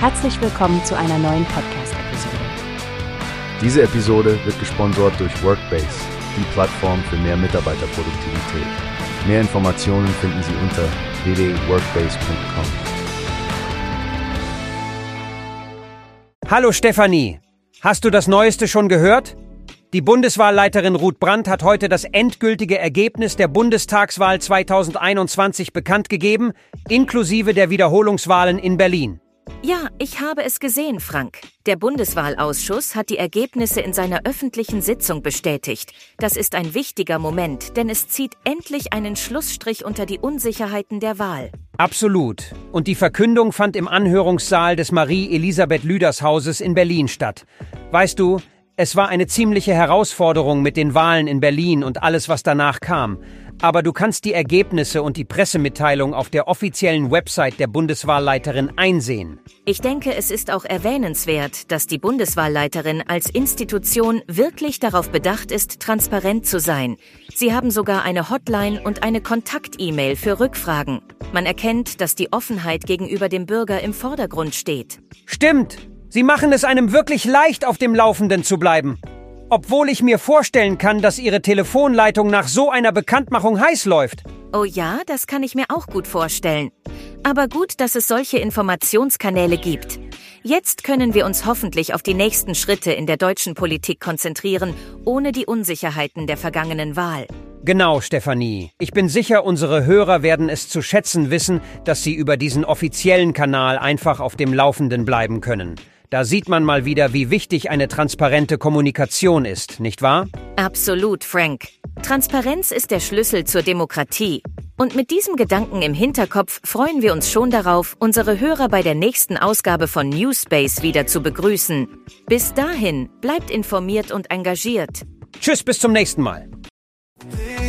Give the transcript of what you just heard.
Herzlich willkommen zu einer neuen Podcast-Episode. Diese Episode wird gesponsert durch Workbase, die Plattform für mehr Mitarbeiterproduktivität. Mehr Informationen finden Sie unter www.workbase.com. Hallo Stefanie, hast du das Neueste schon gehört? Die Bundeswahlleiterin Ruth Brandt hat heute das endgültige Ergebnis der Bundestagswahl 2021 bekannt gegeben, inklusive der Wiederholungswahlen in Berlin. Ja, ich habe es gesehen, Frank. Der Bundeswahlausschuss hat die Ergebnisse in seiner öffentlichen Sitzung bestätigt. Das ist ein wichtiger Moment, denn es zieht endlich einen Schlussstrich unter die Unsicherheiten der Wahl. Absolut. Und die Verkündung fand im Anhörungssaal des Marie-Elisabeth Lüders Hauses in Berlin statt. Weißt du, es war eine ziemliche Herausforderung mit den Wahlen in Berlin und alles, was danach kam. Aber du kannst die Ergebnisse und die Pressemitteilung auf der offiziellen Website der Bundeswahlleiterin einsehen. Ich denke, es ist auch erwähnenswert, dass die Bundeswahlleiterin als Institution wirklich darauf bedacht ist, transparent zu sein. Sie haben sogar eine Hotline und eine Kontakt-E-Mail für Rückfragen. Man erkennt, dass die Offenheit gegenüber dem Bürger im Vordergrund steht. Stimmt! Sie machen es einem wirklich leicht, auf dem Laufenden zu bleiben. Obwohl ich mir vorstellen kann, dass Ihre Telefonleitung nach so einer Bekanntmachung heiß läuft. Oh ja, das kann ich mir auch gut vorstellen. Aber gut, dass es solche Informationskanäle gibt. Jetzt können wir uns hoffentlich auf die nächsten Schritte in der deutschen Politik konzentrieren, ohne die Unsicherheiten der vergangenen Wahl. Genau, Stefanie. Ich bin sicher, unsere Hörer werden es zu schätzen wissen, dass sie über diesen offiziellen Kanal einfach auf dem Laufenden bleiben können. Da sieht man mal wieder, wie wichtig eine transparente Kommunikation ist, nicht wahr? Absolut, Frank. Transparenz ist der Schlüssel zur Demokratie. Und mit diesem Gedanken im Hinterkopf freuen wir uns schon darauf, unsere Hörer bei der nächsten Ausgabe von Newspace wieder zu begrüßen. Bis dahin, bleibt informiert und engagiert. Tschüss, bis zum nächsten Mal.